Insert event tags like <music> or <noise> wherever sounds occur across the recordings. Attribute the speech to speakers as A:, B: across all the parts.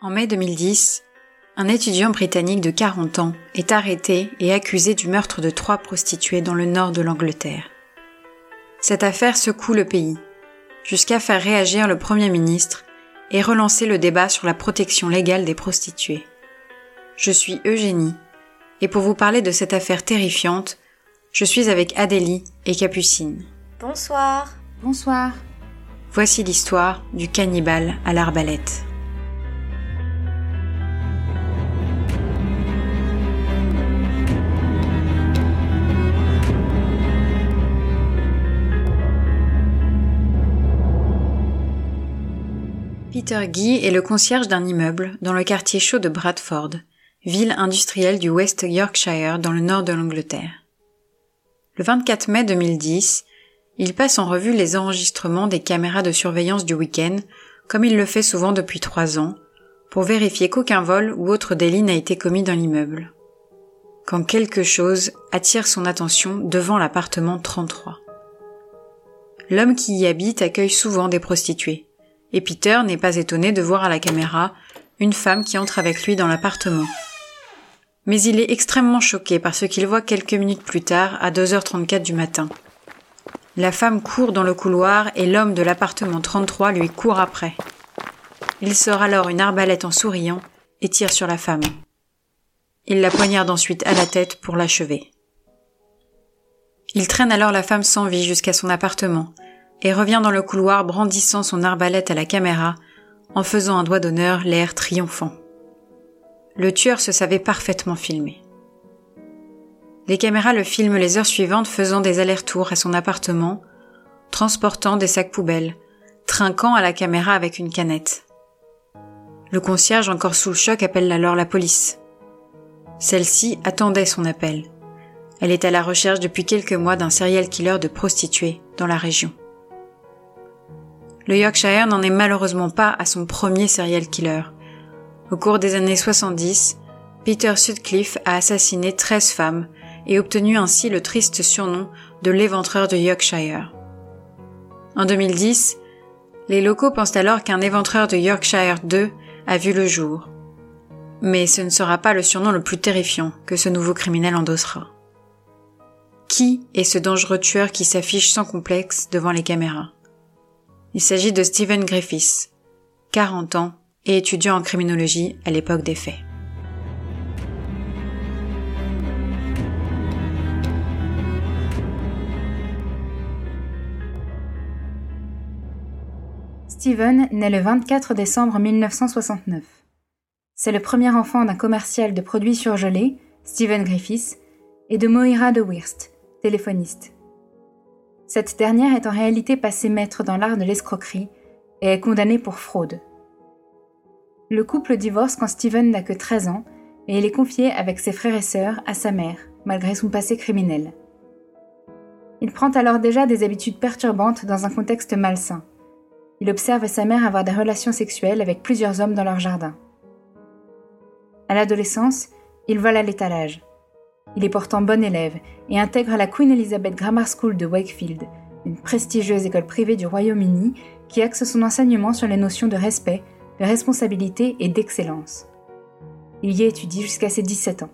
A: En mai 2010, un étudiant britannique de 40 ans est arrêté et accusé du meurtre de trois prostituées dans le nord de l'Angleterre. Cette affaire secoue le pays, jusqu'à faire réagir le Premier ministre et relancer le débat sur la protection légale des prostituées. Je suis Eugénie, et pour vous parler de cette affaire terrifiante, je suis avec Adélie et Capucine.
B: Bonsoir.
C: Bonsoir.
A: Voici l'histoire du cannibale à l'arbalète. Peter Guy est le concierge d'un immeuble dans le quartier chaud de Bradford, ville industrielle du West Yorkshire dans le nord de l'Angleterre. Le 24 mai 2010, il passe en revue les enregistrements des caméras de surveillance du week-end, comme il le fait souvent depuis trois ans, pour vérifier qu'aucun vol ou autre délit n'a été commis dans l'immeuble. Quand quelque chose attire son attention devant l'appartement 33. L'homme qui y habite accueille souvent des prostituées et Peter n'est pas étonné de voir à la caméra une femme qui entre avec lui dans l'appartement. Mais il est extrêmement choqué par ce qu'il voit quelques minutes plus tard à 2h34 du matin. La femme court dans le couloir et l'homme de l'appartement 33 lui court après. Il sort alors une arbalète en souriant et tire sur la femme. Il la poignarde ensuite à la tête pour l'achever. Il traîne alors la femme sans vie jusqu'à son appartement et revient dans le couloir brandissant son arbalète à la caméra, en faisant un doigt d'honneur l'air triomphant. Le tueur se savait parfaitement filmer. Les caméras le filment les heures suivantes faisant des allers-retours à son appartement, transportant des sacs poubelles, trinquant à la caméra avec une canette. Le concierge, encore sous le choc, appelle alors la police. Celle-ci attendait son appel. Elle est à la recherche depuis quelques mois d'un serial killer de prostituées dans la région. Le Yorkshire n'en est malheureusement pas à son premier serial killer. Au cours des années 70, Peter Sutcliffe a assassiné 13 femmes et obtenu ainsi le triste surnom de l'éventreur de Yorkshire. En 2010, les locaux pensent alors qu'un éventreur de Yorkshire 2 a vu le jour. Mais ce ne sera pas le surnom le plus terrifiant que ce nouveau criminel endossera. Qui est ce dangereux tueur qui s'affiche sans complexe devant les caméras? Il s'agit de Stephen Griffiths, 40 ans et étudiant en criminologie à l'époque des faits.
C: Stephen naît le 24 décembre 1969. C'est le premier enfant d'un commercial de produits surgelés, Stephen Griffiths, et de Moira de Wirst, téléphoniste. Cette dernière est en réalité passée maître dans l'art de l'escroquerie et est condamnée pour fraude. Le couple divorce quand Steven n'a que 13 ans et il est confié avec ses frères et sœurs à sa mère, malgré son passé criminel. Il prend alors déjà des habitudes perturbantes dans un contexte malsain. Il observe sa mère avoir des relations sexuelles avec plusieurs hommes dans leur jardin. À l'adolescence, il vole à l'étalage. Il est pourtant bon élève et intègre la Queen Elizabeth Grammar School de Wakefield, une prestigieuse école privée du Royaume-Uni qui axe son enseignement sur les notions de respect, de responsabilité et d'excellence. Il y étudie jusqu'à ses 17 ans.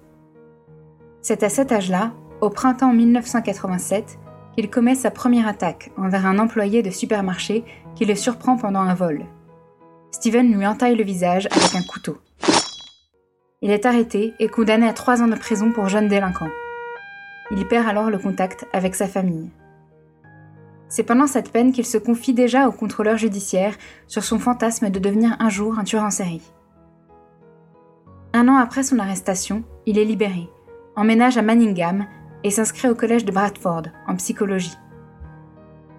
C: C'est à cet âge-là, au printemps 1987, qu'il commet sa première attaque envers un employé de supermarché qui le surprend pendant un vol. Steven lui entaille le visage avec un couteau. Il est arrêté et condamné à trois ans de prison pour jeune délinquant. Il perd alors le contact avec sa famille. C'est pendant cette peine qu'il se confie déjà au contrôleur judiciaire sur son fantasme de devenir un jour un tueur en série. Un an après son arrestation, il est libéré, emménage à Manningham et s'inscrit au collège de Bradford en psychologie.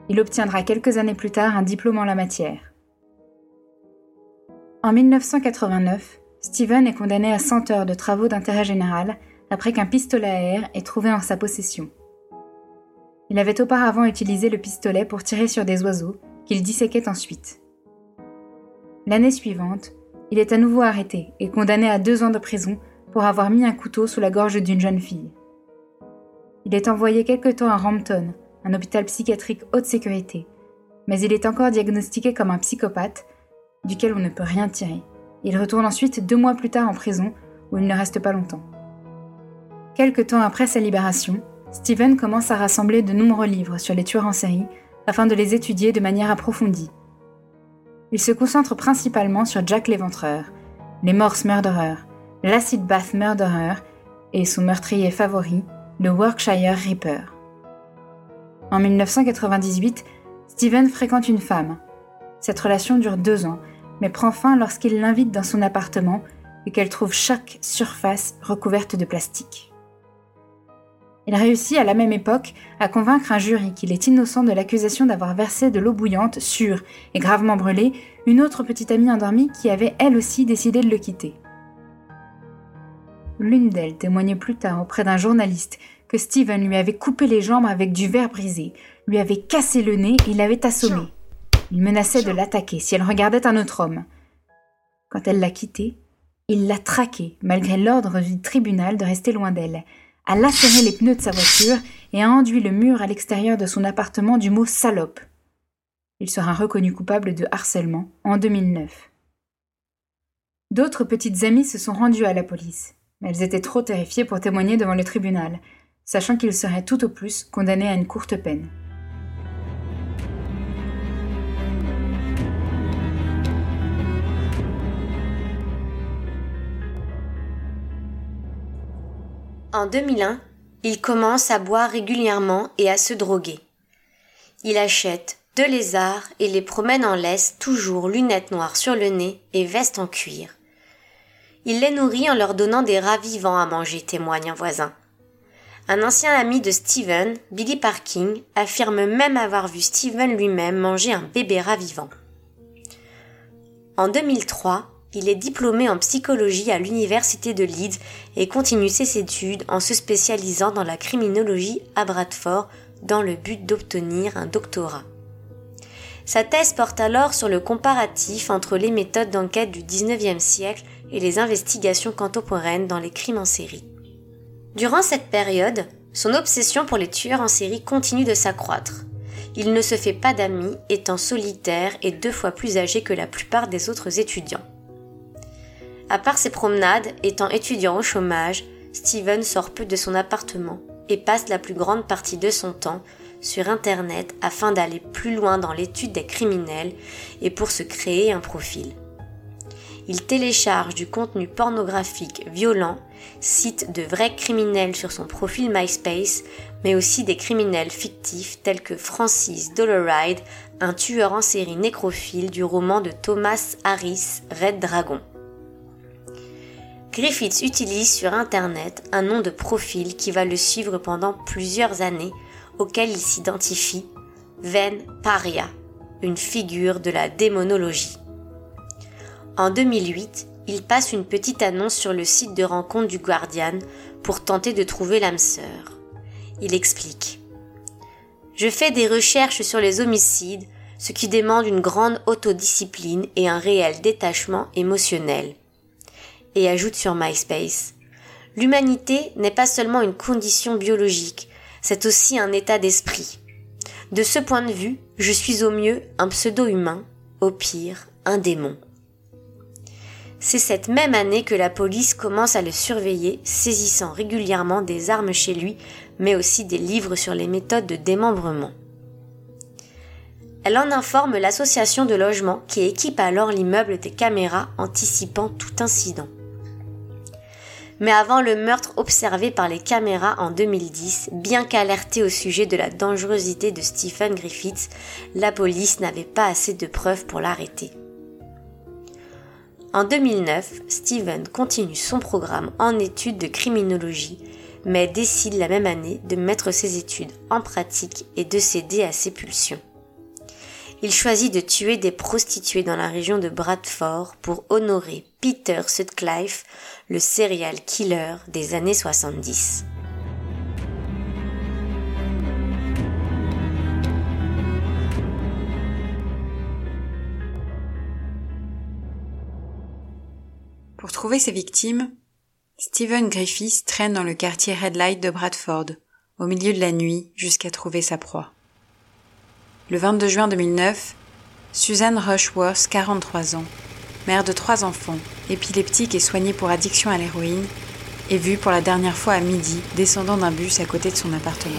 C: Il obtiendra quelques années plus tard un diplôme en la matière. En 1989, Steven est condamné à 100 heures de travaux d'intérêt général après qu'un pistolet à air est trouvé en sa possession. Il avait auparavant utilisé le pistolet pour tirer sur des oiseaux qu'il disséquait ensuite. L'année suivante, il est à nouveau arrêté et condamné à deux ans de prison pour avoir mis un couteau sous la gorge d'une jeune fille. Il est envoyé quelque temps à Rampton, un hôpital psychiatrique haute sécurité, mais il est encore diagnostiqué comme un psychopathe duquel on ne peut rien tirer. Il retourne ensuite deux mois plus tard en prison, où il ne reste pas longtemps. Quelque temps après sa libération, Steven commence à rassembler de nombreux livres sur les tueurs en série afin de les étudier de manière approfondie. Il se concentre principalement sur Jack l'Éventreur, les Morse Murderer, l'Acid Bath Murderer et son meurtrier favori, le Workshire Reaper. En 1998, Steven fréquente une femme. Cette relation dure deux ans, mais prend fin lorsqu'il l'invite dans son appartement et qu'elle trouve chaque surface recouverte de plastique. Il réussit à la même époque à convaincre un jury qu'il est innocent de l'accusation d'avoir versé de l'eau bouillante sur et gravement brûlé une autre petite amie endormie qui avait elle aussi décidé de le quitter. L'une d'elles témoignait plus tard auprès d'un journaliste que Steven lui avait coupé les jambes avec du verre brisé, lui avait cassé le nez et l'avait assommé. Il menaçait de l'attaquer si elle regardait un autre homme. Quand elle l'a quitté, il l'a traqué, malgré l'ordre du tribunal de rester loin d'elle, a lacéré les pneus de sa voiture et a enduit le mur à l'extérieur de son appartement du mot salope. Il sera reconnu coupable de harcèlement en 2009. D'autres petites amies se sont rendues à la police, mais elles étaient trop terrifiées pour témoigner devant le tribunal, sachant qu'il serait tout au plus condamné à une courte peine.
B: En 2001, il commence à boire régulièrement et à se droguer. Il achète deux lézards et les promène en laisse, toujours lunettes noires sur le nez et veste en cuir. Il les nourrit en leur donnant des rats vivants à manger, témoigne un voisin. Un ancien ami de Steven, Billy Parking, affirme même avoir vu Steven lui-même manger un bébé rat vivant. En 2003, il est diplômé en psychologie à l'université de Leeds et continue ses études en se spécialisant dans la criminologie à Bradford dans le but d'obtenir un doctorat. Sa thèse porte alors sur le comparatif entre les méthodes d'enquête du XIXe siècle et les investigations contemporaines dans les crimes en série. Durant cette période, son obsession pour les tueurs en série continue de s'accroître. Il ne se fait pas d'amis, étant solitaire et deux fois plus âgé que la plupart des autres étudiants. À part ses promenades, étant étudiant au chômage, Steven sort peu de son appartement et passe la plus grande partie de son temps sur Internet afin d'aller plus loin dans l'étude des criminels et pour se créer un profil. Il télécharge du contenu pornographique violent, cite de vrais criminels sur son profil MySpace, mais aussi des criminels fictifs tels que Francis Dollaride, un tueur en série nécrophile du roman de Thomas Harris, Red Dragon. Griffiths utilise sur Internet un nom de profil qui va le suivre pendant plusieurs années, auquel il s'identifie Ven Paria, une figure de la démonologie. En 2008, il passe une petite annonce sur le site de rencontre du Guardian pour tenter de trouver l'âme sœur. Il explique Je fais des recherches sur les homicides, ce qui demande une grande autodiscipline et un réel détachement émotionnel. Et ajoute sur MySpace L'humanité n'est pas seulement une condition biologique, c'est aussi un état d'esprit. De ce point de vue, je suis au mieux un pseudo-humain, au pire un démon. C'est cette même année que la police commence à le surveiller, saisissant régulièrement des armes chez lui, mais aussi des livres sur les méthodes de démembrement. Elle en informe l'association de logement qui équipe alors l'immeuble des caméras anticipant tout incident. Mais avant le meurtre observé par les caméras en 2010, bien qu'alerté au sujet de la dangerosité de Stephen Griffiths, la police n'avait pas assez de preuves pour l'arrêter. En 2009, Steven continue son programme en études de criminologie, mais décide la même année de mettre ses études en pratique et de céder à ses pulsions. Il choisit de tuer des prostituées dans la région de Bradford pour honorer Peter Sutcliffe, le serial killer des années 70.
A: Pour trouver ses victimes, Stephen Griffiths traîne dans le quartier Red Light de Bradford, au milieu de la nuit, jusqu'à trouver sa proie. Le 22 juin 2009, Suzanne Rushworth, 43 ans, mère de trois enfants, épileptique et soignée pour addiction à l'héroïne, est vue pour la dernière fois à midi descendant d'un bus à côté de son appartement.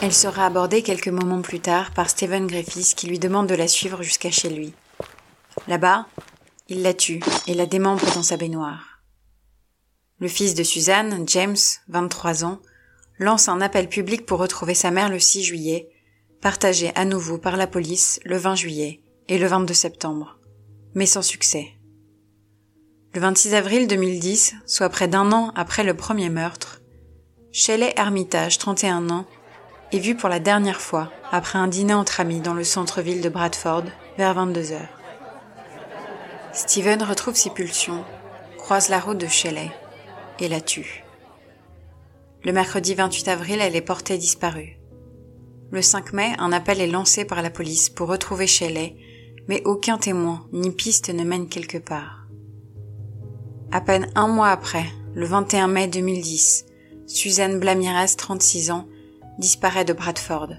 A: Elle sera abordée quelques moments plus tard par Stephen Griffiths qui lui demande de la suivre jusqu'à chez lui. Là-bas, il la tue et la démembre dans sa baignoire. Le fils de Suzanne, James, 23 ans, lance un appel public pour retrouver sa mère le 6 juillet, partagé à nouveau par la police le 20 juillet et le 22 septembre, mais sans succès. Le 26 avril 2010, soit près d'un an après le premier meurtre, Shelley Hermitage, 31 ans, est vue pour la dernière fois après un dîner entre amis dans le centre-ville de Bradford vers 22 heures. Steven retrouve ses pulsions, croise la route de Shelley et la tue. Le mercredi 28 avril, elle est portée disparue. Le 5 mai, un appel est lancé par la police pour retrouver Shelley, mais aucun témoin ni piste ne mène quelque part. À peine un mois après, le 21 mai 2010, Suzanne Blamirez, 36 ans, disparaît de Bradford.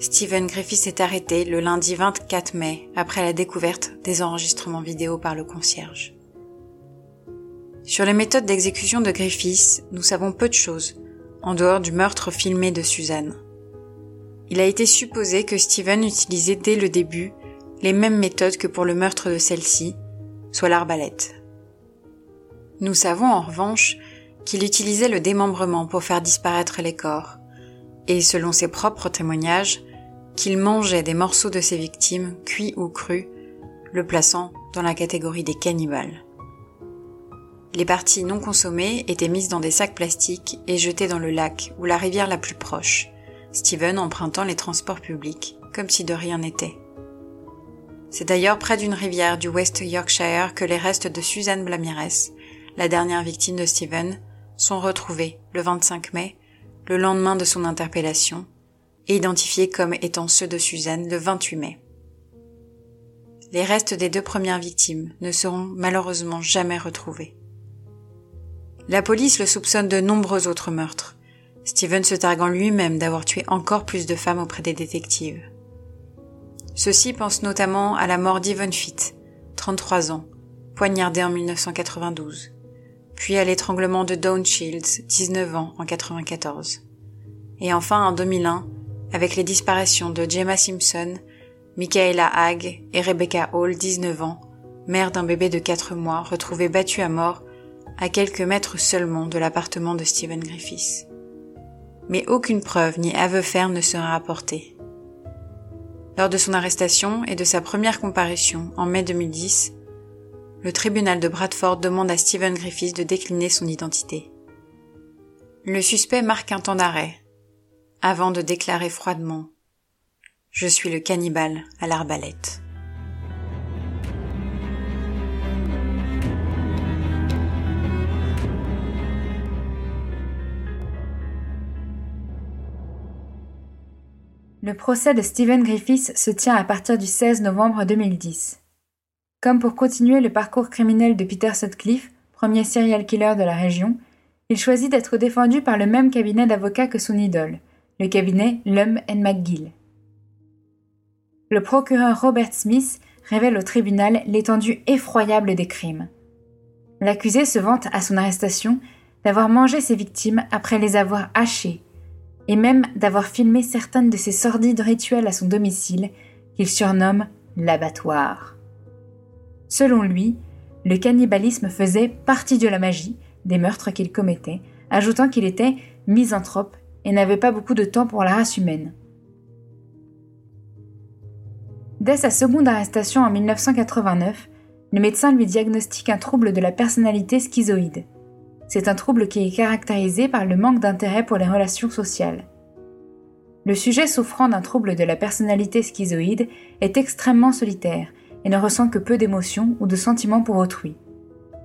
A: Stephen Griffiths est arrêté le lundi 24 mai après la découverte des enregistrements vidéo par le concierge. Sur les méthodes d'exécution de Griffiths, nous savons peu de choses, en dehors du meurtre filmé de Suzanne. Il a été supposé que Stephen utilisait dès le début les mêmes méthodes que pour le meurtre de celle-ci, soit l'arbalète. Nous savons en revanche qu'il utilisait le démembrement pour faire disparaître les corps, et selon ses propres témoignages, qu'il mangeait des morceaux de ses victimes, cuits ou crus, le plaçant dans la catégorie des cannibales. Les parties non consommées étaient mises dans des sacs plastiques et jetées dans le lac ou la rivière la plus proche, Steven empruntant les transports publics, comme si de rien n'était. C'est d'ailleurs près d'une rivière du West Yorkshire que les restes de Suzanne Blamirez, la dernière victime de Steven, sont retrouvés le 25 mai, le lendemain de son interpellation, et identifiés comme étant ceux de Suzanne le 28 mai. Les restes des deux premières victimes ne seront malheureusement jamais retrouvés. La police le soupçonne de nombreux autres meurtres, Steven se targuant lui-même d'avoir tué encore plus de femmes auprès des détectives. Ceux-ci pensent notamment à la mort d'Yvonne Fitt, 33 ans, poignardée en 1992, puis à l'étranglement de Dawn Shields, 19 ans, en 94. Et enfin, en 2001, avec les disparitions de Gemma Simpson, Michaela Hague et Rebecca Hall, 19 ans, mère d'un bébé de 4 mois, retrouvée battue à mort à quelques mètres seulement de l'appartement de Stephen Griffiths. Mais aucune preuve ni aveu ferme ne sera apportée. Lors de son arrestation et de sa première comparution en mai 2010, le tribunal de Bradford demande à Stephen Griffiths de décliner son identité. Le suspect marque un temps d'arrêt, avant de déclarer froidement Je suis le cannibale à l'arbalète.
C: Le procès de Stephen Griffiths se tient à partir du 16 novembre 2010. Comme pour continuer le parcours criminel de Peter Sutcliffe, premier serial killer de la région, il choisit d'être défendu par le même cabinet d'avocats que son idole, le cabinet Lum McGill. Le procureur Robert Smith révèle au tribunal l'étendue effroyable des crimes. L'accusé se vante à son arrestation d'avoir mangé ses victimes après les avoir hachées, et même d'avoir filmé certaines de ses sordides rituels à son domicile, qu'il surnomme l'abattoir. Selon lui, le cannibalisme faisait partie de la magie des meurtres qu'il commettait, ajoutant qu'il était misanthrope et n'avait pas beaucoup de temps pour la race humaine. Dès sa seconde arrestation en 1989, le médecin lui diagnostique un trouble de la personnalité schizoïde. C'est un trouble qui est caractérisé par le manque d'intérêt pour les relations sociales. Le sujet souffrant d'un trouble de la personnalité schizoïde est extrêmement solitaire et ne ressent que peu d'émotions ou de sentiments pour autrui.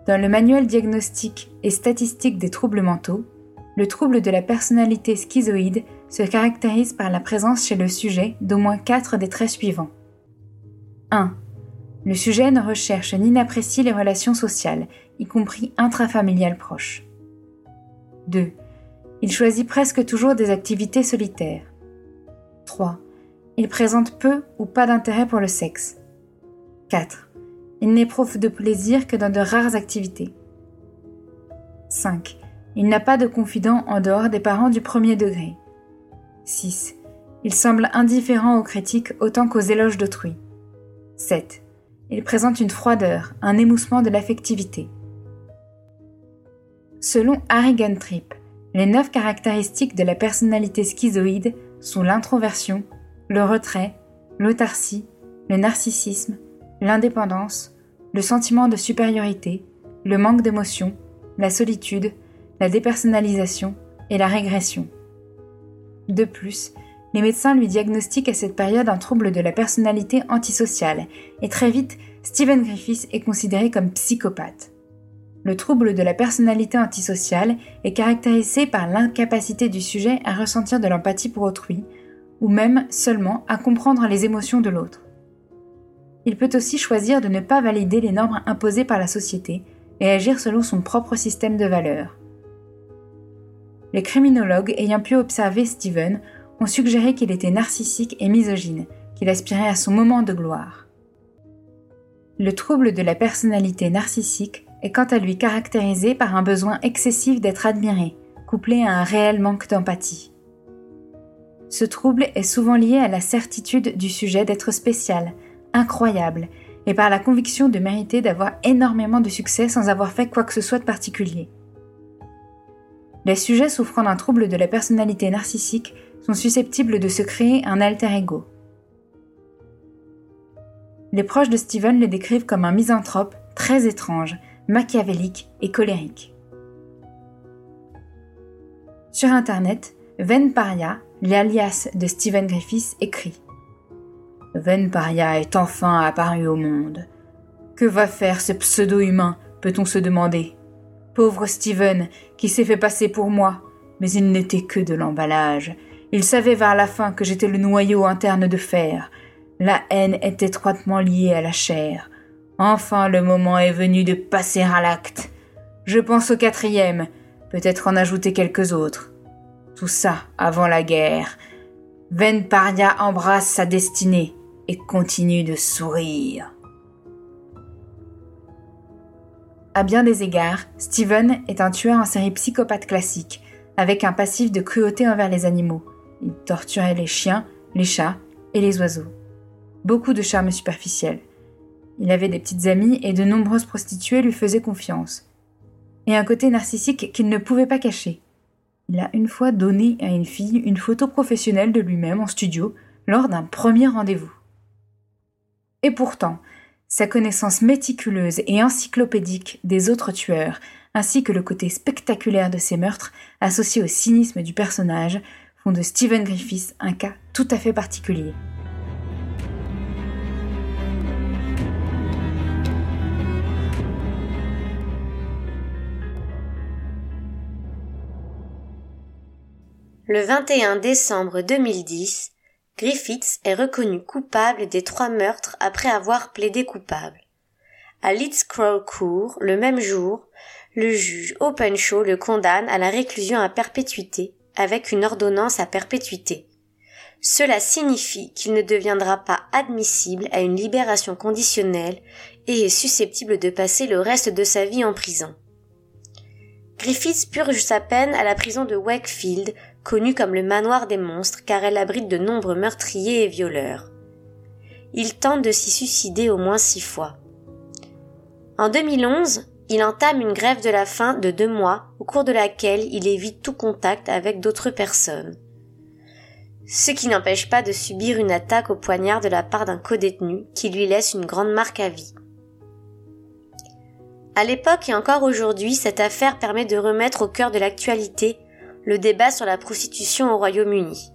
C: Dans le manuel diagnostique et statistique des troubles mentaux, le trouble de la personnalité schizoïde se caractérise par la présence chez le sujet d'au moins quatre des traits suivants. 1. Le sujet ne recherche ni n'apprécie les relations sociales, y compris intrafamiliales proches. 2. Il choisit presque toujours des activités solitaires. 3. Il présente peu ou pas d'intérêt pour le sexe. 4. Il n'éprouve de plaisir que dans de rares activités. 5. Il n'a pas de confident en dehors des parents du premier degré. 6. Il semble indifférent aux critiques autant qu'aux éloges d'autrui. 7. Il présente une froideur, un émoussement de l'affectivité. Selon Harry Guntrip, les neuf caractéristiques de la personnalité schizoïde sont l'introversion, le retrait, l'autarcie, le narcissisme, l'indépendance, le sentiment de supériorité, le manque d'émotion, la solitude, la dépersonnalisation et la régression. De plus, les médecins lui diagnostiquent à cette période un trouble de la personnalité antisociale, et très vite, Stephen Griffiths est considéré comme psychopathe. Le trouble de la personnalité antisociale est caractérisé par l'incapacité du sujet à ressentir de l'empathie pour autrui, ou même seulement à comprendre les émotions de l'autre. Il peut aussi choisir de ne pas valider les normes imposées par la société et agir selon son propre système de valeurs. Les criminologues ayant pu observer Steven ont suggéré qu'il était narcissique et misogyne, qu'il aspirait à son moment de gloire. Le trouble de la personnalité narcissique est quant à lui caractérisé par un besoin excessif d'être admiré, couplé à un réel manque d'empathie. Ce trouble est souvent lié à la certitude du sujet d'être spécial, incroyable, et par la conviction de mériter d'avoir énormément de succès sans avoir fait quoi que ce soit de particulier. Les sujets souffrant d'un trouble de la personnalité narcissique sont susceptibles de se créer un alter ego. Les proches de Steven le décrivent comme un misanthrope très étrange, machiavélique et colérique. Sur Internet, Ven Paria, l'alias de Steven Griffiths, écrit Ven Paria est enfin apparu au monde. Que va faire ce pseudo-humain, peut-on se demander? Pauvre Steven, qui s'est fait passer pour moi, mais il n'était que de l'emballage. Il savait vers la fin que j'étais le noyau interne de fer. La haine est étroitement liée à la chair. Enfin le moment est venu de passer à l'acte. Je pense au quatrième, peut-être en ajouter quelques autres. Tout ça avant la guerre. Ven Paria embrasse sa destinée et continue de sourire. À bien des égards, Steven est un tueur en série psychopathe classique, avec un passif de cruauté envers les animaux. Il torturait les chiens, les chats et les oiseaux. Beaucoup de charme superficiel. Il avait des petites amies et de nombreuses prostituées lui faisaient confiance. Et un côté narcissique qu'il ne pouvait pas cacher. Il a une fois donné à une fille une photo professionnelle de lui-même en studio lors d'un premier rendez-vous. Et pourtant, sa connaissance méticuleuse et encyclopédique des autres tueurs, ainsi que le côté spectaculaire de ses meurtres, associés au cynisme du personnage, font de Stephen Griffiths un cas tout à fait particulier.
B: Le 21 décembre 2010, Griffiths est reconnu coupable des trois meurtres après avoir plaidé coupable. À Leeds Crow Court, le même jour, le juge Openshaw le condamne à la réclusion à perpétuité avec une ordonnance à perpétuité. Cela signifie qu'il ne deviendra pas admissible à une libération conditionnelle et est susceptible de passer le reste de sa vie en prison. Griffiths purge sa peine à la prison de Wakefield connue comme le manoir des monstres car elle abrite de nombreux meurtriers et violeurs. Il tente de s'y suicider au moins six fois. En 2011, il entame une grève de la faim de deux mois au cours de laquelle il évite tout contact avec d'autres personnes. Ce qui n'empêche pas de subir une attaque au poignard de la part d'un codétenu qui lui laisse une grande marque à vie. À l'époque et encore aujourd'hui, cette affaire permet de remettre au cœur de l'actualité le débat sur la prostitution au Royaume-Uni.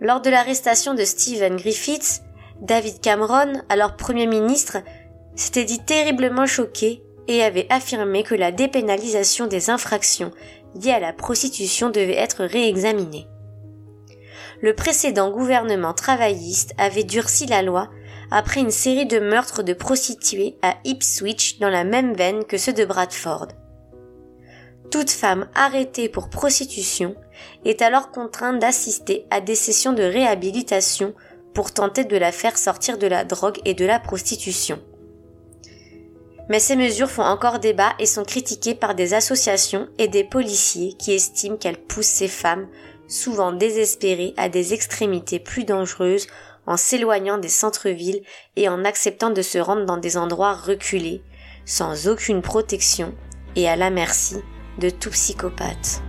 B: Lors de l'arrestation de Stephen Griffiths, David Cameron, alors Premier ministre, s'était dit terriblement choqué et avait affirmé que la dépénalisation des infractions liées à la prostitution devait être réexaminée. Le précédent gouvernement travailliste avait durci la loi après une série de meurtres de prostituées à Ipswich dans la même veine que ceux de Bradford. Toute femme arrêtée pour prostitution est alors contrainte d'assister à des sessions de réhabilitation pour tenter de la faire sortir de la drogue et de la prostitution. Mais ces mesures font encore débat et sont critiquées par des associations et des policiers qui estiment qu'elles poussent ces femmes, souvent désespérées, à des extrémités plus dangereuses en s'éloignant des centres-villes et en acceptant de se rendre dans des endroits reculés, sans aucune protection et à la merci de tout psychopathe.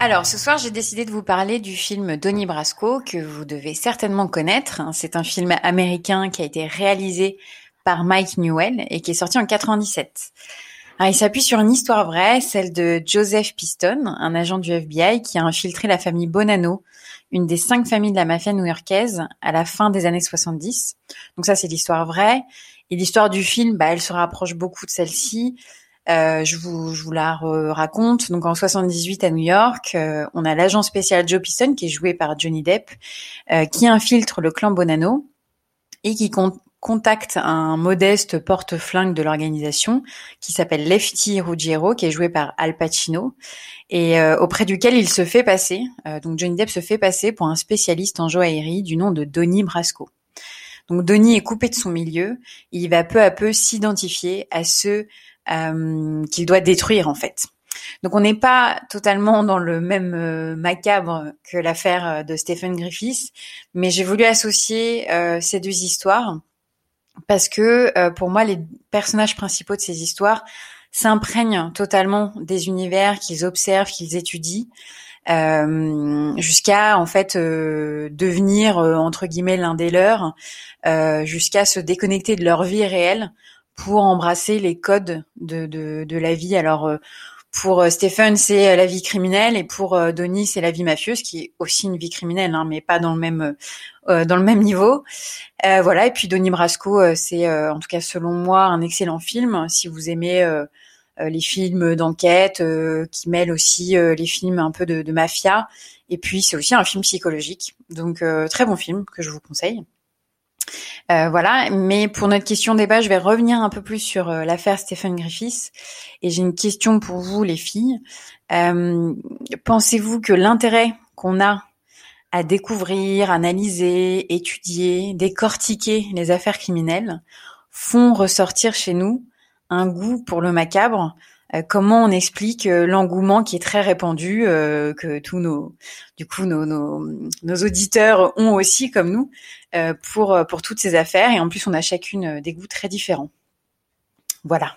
A: Alors, ce soir, j'ai décidé de vous parler du film Donnie Brasco, que vous devez certainement connaître. C'est un film américain qui a été réalisé par Mike Newell et qui est sorti en 97. Il s'appuie sur une histoire vraie, celle de Joseph Piston, un agent du FBI qui a infiltré la famille Bonanno, une des cinq familles de la mafia new-yorkaise, à la fin des années 70. Donc ça, c'est l'histoire vraie. Et l'histoire du film, bah, elle se rapproche beaucoup de celle-ci. Euh, je, vous, la raconte. Donc en 78 à New York, euh, on a l'agent spécial Joe Piston qui est joué par Johnny Depp, euh, qui infiltre le clan Bonanno et qui contacte un modeste porte-flingue de l'organisation qui s'appelle Lefty Ruggiero, qui est joué par Al Pacino, et auprès duquel il se fait passer. donc Johnny Depp se fait passer pour un spécialiste en joaillerie du nom de Donnie Brasco. Donc Donnie est coupé de son milieu, il va peu à peu s'identifier à ceux euh, qu'il doit détruire en fait. Donc on n'est pas totalement dans le même euh, macabre que l'affaire euh, de Stephen Griffiths, mais j'ai voulu associer ces deux histoires parce que pour moi les personnages principaux de ces histoires s'imprègnent totalement des univers qu'ils observent, qu'ils étudient, euh, jusqu'à en fait devenir entre guillemets l'un des leurs, euh, jusqu'à se déconnecter de leur vie réelle pour embrasser les codes de, de, de la vie. Alors euh, pour euh, Stephen, c'est euh, la vie criminelle et pour Donnie, c'est la vie mafieuse, qui est aussi une vie criminelle, hein, mais pas dans le même euh, dans le même niveau. Euh, voilà. Et puis Donnie Brasco, c'est en tout cas selon moi un excellent film. Si vous aimez les films d'enquête, qui mêlent aussi les films un peu de mafia. Et puis c'est aussi un film psychologique. Donc très bon film que je vous conseille. Euh, voilà, mais pour notre question débat, je vais revenir un peu plus sur euh, l'affaire Stephen Griffiths. Et j'ai une question pour vous, les filles. Euh, pensez-vous que l'intérêt qu'on a à découvrir, analyser, étudier, décortiquer les affaires criminelles font ressortir chez nous un goût pour le macabre comment on explique euh, l'engouement qui est très répandu euh, que tous nos du coup nos, nos, auditeurs ont aussi comme nous pour pour toutes ces affaires et en plus on a chacune des goûts très différents. Voilà.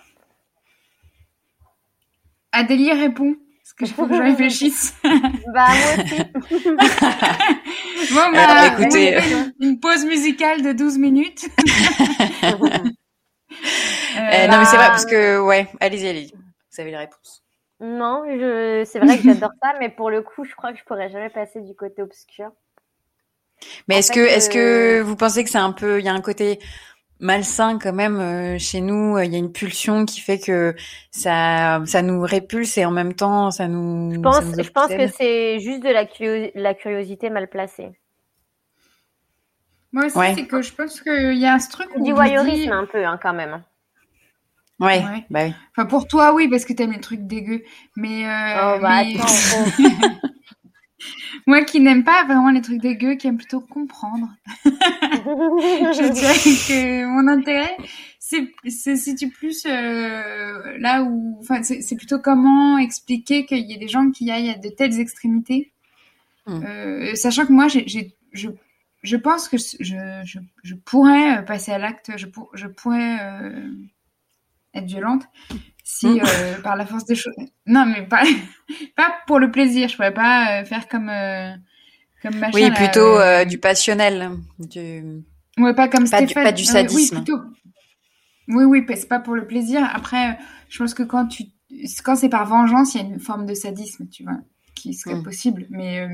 C: Adélie répond. Parce que je faut que je réfléchisse. <laughs>
B: bah moi aussi. <laughs>
C: bon bah écoutez, une pause musicale de 12 minutes. <laughs>
A: non mais c'est vrai parce que ouais, allez-y, allez-y. Vous avez les réponses.
B: Non, je... c'est vrai que j'adore ça, mais pour le coup, je crois que je pourrais jamais passer du côté obscur.
A: Mais est-ce que, est-ce que euh, vous pensez que c'est un peu, il y a un côté malsain quand même euh, chez nous, il y a une pulsion qui fait que ça, ça nous répulse et en même temps ça nous.
B: Je pense, je pense que c'est juste de la, la curiosité mal placée.
C: Moi aussi, c'est que je pense qu'il y a ce truc.
B: Du voyeurisme un peu, hein, quand même.
A: Ouais, bah oui.
C: Enfin, pour toi, oui, parce que t'aimes les trucs dégueux. Mais, euh,
B: oh, bah, <laughs> <laughs>
C: Moi qui n'aime pas vraiment les trucs dégueux, qui aime plutôt comprendre. <laughs> je dirais que mon intérêt, c'est situe plus euh, là où, enfin, c'est plutôt comment expliquer qu'il y a des gens qui aillent à de telles extrémités, hmm. euh, sachant que moi, j'ai, je, je pense que je, je, je pourrais passer à l'acte, je, pour, je pourrais euh, être violente si mm. euh, par la force des choses. Non mais pas <laughs> pas pour le plaisir. Je pourrais pas euh, faire comme euh, comme machin
A: oui plutôt du passionnel du
C: ouais pas comme
A: pas du, pas du sadisme
C: oui plutôt. Oui oui c'est pas pour le plaisir. Après je pense que quand tu quand c'est par vengeance il y a une forme de sadisme tu vois qui serait mm. possible. Mais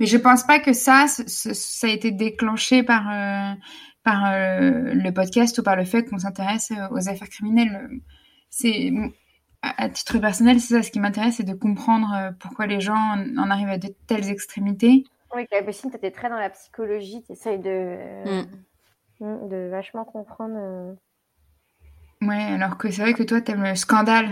C: mais je pense pas que ça ça a été déclenché par par euh, le podcast ou par le fait qu'on s'intéresse euh, aux affaires criminelles. C'est à titre personnel, c'est ça ce qui m'intéresse, c'est de comprendre euh, pourquoi les gens en arrivent à de telles extrémités.
B: Oui, Capucine, tu étais très dans la psychologie, tu essayes de. Mm, de vachement comprendre.
C: Ouais, alors que c'est vrai que toi, t'aimes le scandale.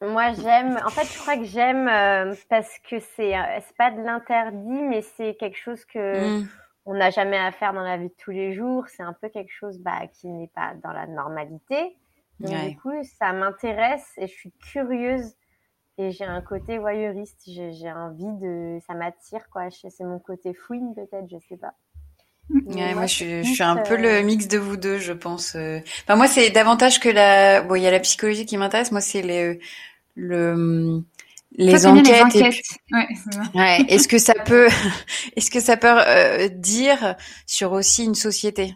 D: Moi, j'aime. En fait, je crois que j'aime euh, parce que c'est euh, c'est pas de l'interdit, mais c'est quelque chose que mm. on n'a jamais à faire dans la vie de tous les jours. C'est un peu quelque chose bah, qui n'est pas dans la normalité. Donc, du coup, ça m'intéresse et je suis curieuse et j'ai un côté voyeuriste. J'ai envie de. Ça m'attire, quoi. C'est mon côté fouine, peut-être, je sais pas.
A: Ouais, moi, je, je, suis un peu le mix de vous deux, je pense. Enfin, moi, c'est davantage que la. Bon, il y a la psychologie qui m'intéresse. Moi, c'est les le les enquêtes, ouais, ouais. est-ce que ça peut <laughs> <laughs> est-ce que ça peut euh, dire sur aussi une société?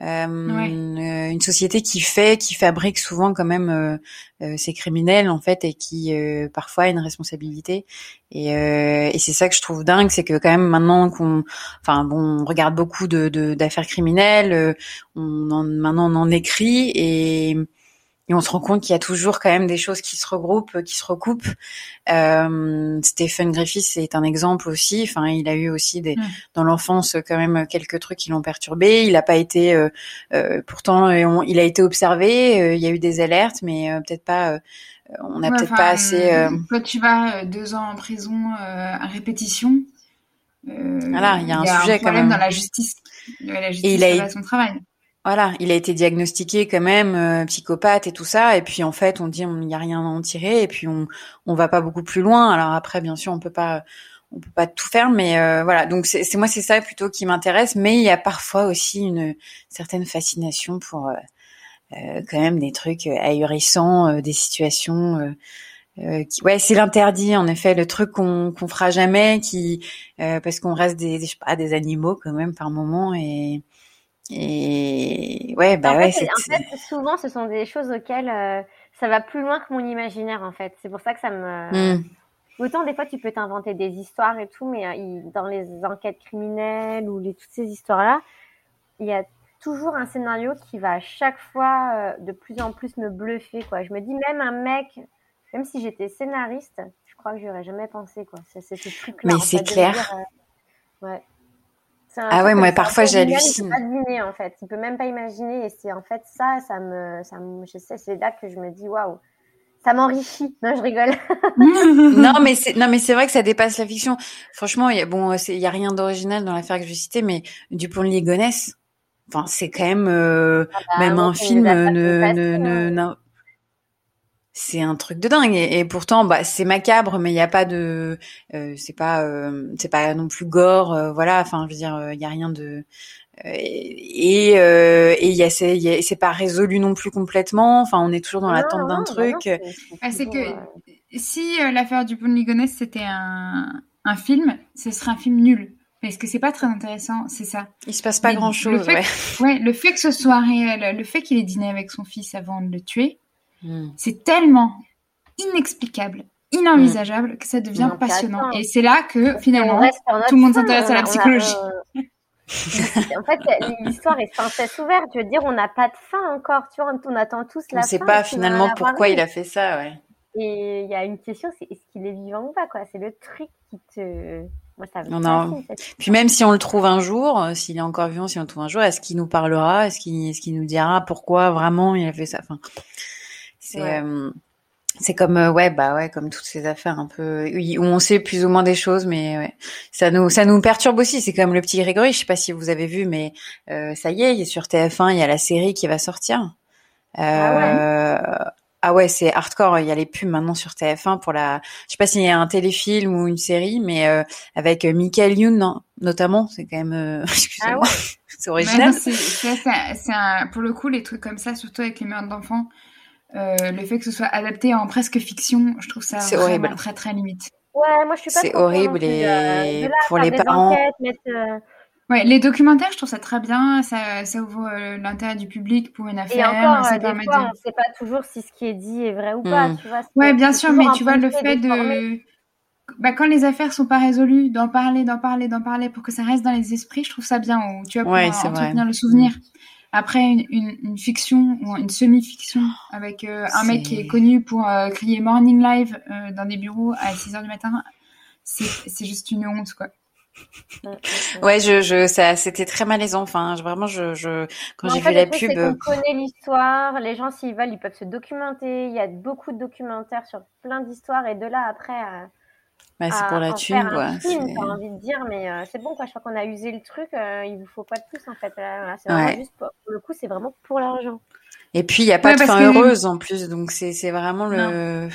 A: Euh, une, société qui fait qui fabrique souvent quand même euh, euh ces criminels en fait et qui euh, parfois a une responsabilité. Et, et c'est ça que je trouve dingue c'est que quand même maintenant qu'on enfin bon on regarde beaucoup de d'affaires criminelles on en, maintenant on en écrit et et on se rend compte qu'il y a toujours quand même des choses qui se regroupent, qui se recoupent. Euh, Stephen Griffiths est un exemple aussi. Enfin, il a eu aussi des, dans l'enfance quand même quelques trucs qui l'ont perturbé. Il n'a pas été, euh, euh, pourtant, il a été observé. Euh, il y a eu des alertes, mais peut-être pas. on n'a peut-être pas assez.
C: Quand tu vas deux ans en prison à répétition.
A: voilà, il y a un sujet quand même
C: dans la justice. La justice et il a son travail.
A: Voilà, il a été diagnostiqué quand même euh, psychopathe et tout ça, et puis en fait on dit il n'y a rien à en tirer, et puis on on va pas beaucoup plus loin. Alors après bien sûr on peut pas on peut pas tout faire, mais euh, voilà. Donc c'est moi c'est ça plutôt qui m'intéresse, mais il y a parfois aussi une certaine fascination pour euh, quand même des trucs ahurissants, des situations. qui, ouais, c'est l'interdit en effet, le truc qu'on qu'on fera jamais, qui parce qu'on reste des, des je sais pas des animaux quand même par moment et et ouais, bah
D: en
A: ouais.
D: Fait, en fait, souvent, ce sont des choses auxquelles euh, ça va plus loin que mon imaginaire, en fait. C'est pour ça que ça me. Mmh. Autant des fois, tu peux t'inventer des histoires et tout, mais euh, dans les enquêtes criminelles ou les, toutes ces histoires-là, il y a toujours un scénario qui va à chaque fois euh, de plus en plus me bluffer, quoi. Je me dis, même un mec, même si j'étais scénariste, je crois que j'aurais jamais pensé, quoi. C'est ce truc-là.
A: Mais c'est clair.
D: ouais
A: ah ouais, moi parfois j'hallucine.
D: Il peut pas deviner en fait, il peut même pas imaginer et c'est en fait ça, ça me, ça me, je sais, c'est là que je me dis waouh, ça m'enrichit. Non, je rigole. <laughs>
A: non, mais c'est, non, mais c'est vrai que ça dépasse la fiction. Franchement, il y a, bon, il y a rien d'original dans l'affaire que je vais citer, mais Dupont de Ligonnès, enfin, c'est quand même, euh, ah bah, même un film ne, ne, ne, hein c'est un truc de dingue et, pourtant bah c'est macabre mais il y a pas de euh, c'est pas euh, c'est pas non plus gore euh, voilà enfin je veux dire il y a rien de et et il y a c'est c'est pas résolu non plus complètement enfin on est toujours dans l'attente d'un truc
C: ah, c'est que si l'affaire du Ligonnès c'était un un film ce serait un film nul parce que c'est pas très intéressant, c'est ça.
A: Il se passe pas grand chose, ouais. <laughs>
C: ouais. Le fait que ce soit réel, le fait qu'il ait dîné avec son fils avant de le tuer, Hmm. C'est tellement inexplicable, inenvisageable que ça devient passionnant. Et c'est là que finalement tout le monde s'intéresse à la psychologie. <laughs>
D: en fait, l'histoire est sans cesse ouverte. Je veux dire, on n'a pas de fin encore. Tu vois, on attend tous la
A: on
D: fin.
A: On ne sait pas finalement pourquoi il a fait ça, ouais.
D: Et il y a une question, c'est est-ce qu'il est vivant ou pas, quoi? C'est le truc qui te. Moi, ça
A: me non, Puis même si on le trouve un jour, euh, s'il est encore vivant, si on le trouve un jour, est-ce qu'il nous parlera? Est-ce qu'il est qu'il nous dira pourquoi vraiment il a fait ça? Enfin, c'est euh, c'est comme euh, ouais bah ouais comme toutes ces affaires un peu où on sait plus ou moins des choses mais ouais. ça nous ça nous perturbe aussi c'est comme le petit Grégory je sais pas si vous avez vu mais euh, ça y est il est sur TF1 il y a la série qui va sortir. Ah ouais, ah ouais c'est hardcore il y a les pubs maintenant sur TF1 pour la je sais pas s'il y a un téléfilm ou une série mais avec Michael Youn notamment c'est quand même <laughs> excusez-moi ah c'est original.
C: C'est pour le coup les trucs comme ça surtout avec les mères d'enfants euh, le fait que ce soit adapté en presque fiction, je trouve ça vraiment horrible. très très limite.
D: Ouais, moi je suis pas.
A: C'est horrible et pour les parents.
D: Euh,
C: ouais, les documentaires, je trouve ça très bien. Ça, ça ouvre euh, l'intérêt du public pour une affaire. Et
D: encore, ça des fois, de... on ne sait pas toujours si ce qui est dit est vrai ou pas. Hmm. Tu vois,
C: ouais, bien sûr, mais tu vois le fait de, bah, quand les affaires sont pas résolues, d'en parler, d'en parler, d'en parler pour que ça reste dans les esprits, je trouve ça bien. Ou tu vas pouvoir ouais, entretenir le souvenir. Hmm. Après, une, une, fiction ou une semi-fiction avec euh, un mec qui est connu pour euh, crier Morning Live euh, dans des bureaux à 6 heures du matin, c'est juste une honte, quoi.
A: Ouais, je, je, ça, c'était très malaisant. Enfin, vraiment, je, je, quand j'ai vu la pub.
D: On connaît l'histoire. Les gens, s'ils veulent, ils peuvent se documenter. Il y a beaucoup de documentaires sur plein d'histoires. Et de là, après,
A: bah, c'est pour la thune, quoi.
D: J'ai envie de dire, mais euh, c'est bon, quoi. Je crois qu'on a usé le truc. Euh, il vous faut pas de plus, en fait. c'est vraiment juste pour, le coup, c'est vraiment pour l'argent.
A: Et puis il n'y a pas de fin heureuse en plus, donc c'est c'est vraiment le.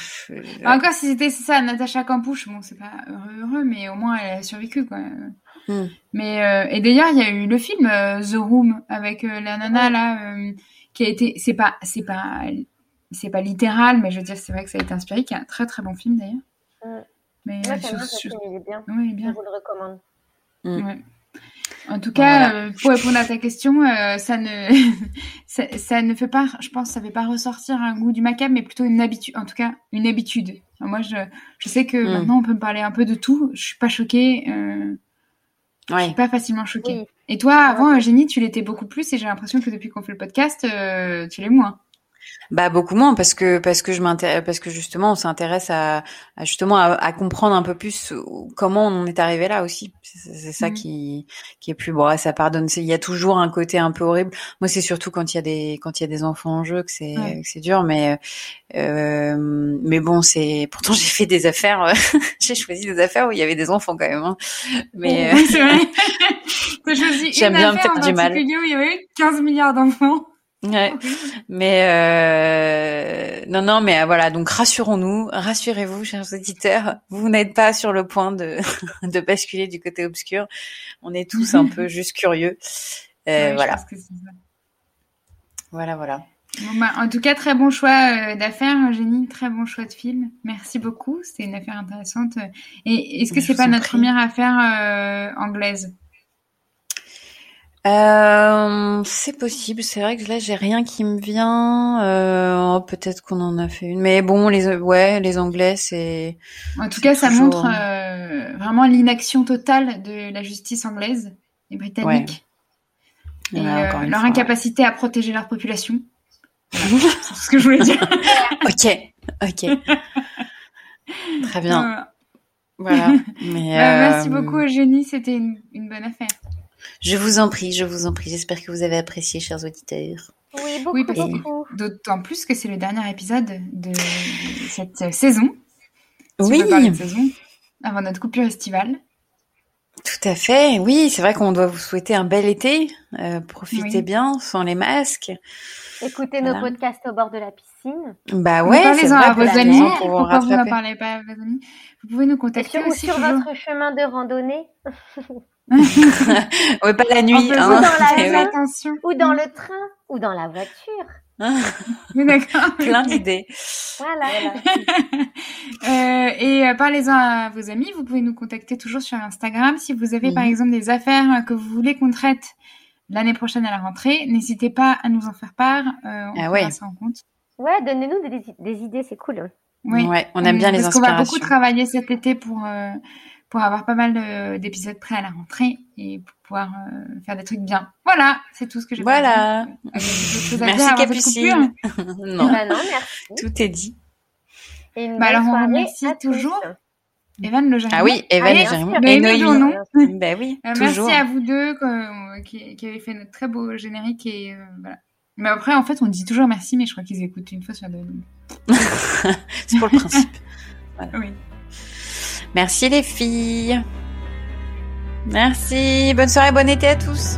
C: Encore si c'était ça, Natacha Campouche, bon c'est pas heureux, heureux, mais au moins elle a survécu quoi. Hmm. Mais euh, et d'ailleurs il y a eu le film euh, The Room avec euh, la nana là qui a été, c'est pas c'est pas c'est pas littéral, mais je veux dire c'est vrai que ça a été inspiré, qui est un très très bon film d'ailleurs.
D: Hmm. Mais Moi, sur, bien, sur... il est bien. Oui, bien. Je vous le recommande.
C: Ouais. En tout cas, euh, pour répondre à ta question, euh, ça ne <laughs> ça, ne fait pas, je pense, ça fait pas ressortir un goût du macabre, mais plutôt une habitude. En tout cas, une habitude. moi, je, je sais que mm. maintenant, on peut me parler un peu de tout. Je suis pas choquée. Euh, ouais. Je suis pas facilement choquée. Et toi, avant, Eugénie, tu l'étais beaucoup plus, et j'ai l'impression que depuis qu'on fait le podcast, tu l'es moins.
A: Bah beaucoup moins parce que parce que je m'intéresse parce que justement on s'intéresse à, à, justement à, comprendre un peu plus comment on est arrivé là aussi. C'est ça mmh. qui qui est plus bon. Ça pardonne. Il y a toujours un côté un peu horrible. Moi c'est surtout quand il y a des quand il y a des enfants en jeu que c'est c'est dur. Mais euh, mais bon c'est pourtant j'ai fait des affaires. <laughs> j'ai choisi des affaires où il y avait des enfants quand même. Hein. Mais
C: oui, c'est vrai. <laughs> J'aime bien me faire du mal. Où il y avait 15 milliards d'enfants.
A: Ouais. Mais euh... non, non, mais euh, voilà. Donc rassurons-nous, rassurez-vous, chers auditeurs, vous n'êtes pas sur le point de <laughs> de basculer du côté obscur. On est tous un <laughs> peu juste curieux. Euh, voilà. Voilà, voilà.
C: Bon, bah, en tout cas, très bon choix euh, d'affaires, Eugénie. Très bon choix de film. Merci beaucoup. C'est une affaire intéressante. Et est-ce que c'est pas notre première affaire euh, anglaise?
A: Euh, c'est possible. C'est vrai que là, j'ai rien qui me vient. Euh, oh, peut-être qu'on en a fait une, mais bon, les ouais, les Anglais, c'est.
C: En tout cas, ça montre euh, vraiment l'inaction totale de la justice anglaise et britannique et leur incapacité à protéger leur population. <laughs> c'est ce que je voulais dire. <laughs>
A: ok, ok. Très bien.
C: Voilà. <laughs> Mais, bah, merci beaucoup, Eugénie. C'était une, une bonne affaire.
A: Je vous en prie, je vous en prie. J'espère que vous avez apprécié, chers auditeurs.
D: Oui, beaucoup, beaucoup.
C: D'autant plus que c'est le dernier épisode de cette saison.
A: oui.
C: saison, avant notre coupure estivale.
A: Tout à fait. Oui, c'est vrai qu'on doit vous souhaiter un bel été. Euh, profitez bien, sans les masques.
D: Écoutez nos podcasts au bord de la piscine.
A: Bah ouais,
C: parlez-en à vos amis. Pourquoi vous n'en parlez pas à vos amis? Vous pouvez nous contacter
D: sur,
C: aussi
D: sur votre chemin de randonnée. <laughs> <laughs>
A: ouais, pas la nuit.
D: Hein. Ou dans la <laughs> ou dans le train, ou dans la voiture. <laughs>
A: Plein d'idées.
D: Voilà.
C: euh, et euh, parlez-en à vos amis. Vous pouvez nous contacter toujours sur Instagram. Si vous avez par exemple des affaires que vous voulez qu'on traite l'année prochaine à la rentrée, n'hésitez pas à nous en faire part. Euh, on ah ouais. ça en compte.
D: Ouais, donnez-nous des, idées, c'est cool.
A: Oui. Ouais, on aime bien les inspirations.
C: Parce qu'on va beaucoup travailler cet été pour euh, pour avoir pas mal d'épisodes prêts à la rentrée et pour pouvoir euh, faire des trucs bien. Voilà, c'est tout ce que j'ai
A: Voilà. <laughs> merci Capucine. <laughs> non.
D: Bah non, merci.
A: Tout est dit.
C: Et bah alors on remercie toujours. Evan Le
A: Ah oui, Evan Le.
C: Et Noémie.
A: Ben <laughs> oui,
C: euh, Merci à vous deux qui, qui avez fait notre très beau générique et euh, voilà. Mais après, en fait, on dit toujours merci, mais je crois qu'ils écoutent une fois sur deux.
A: c'est pour le principe.
C: Oui.
A: Merci les filles. Merci. Bonne soirée, bon été à tous.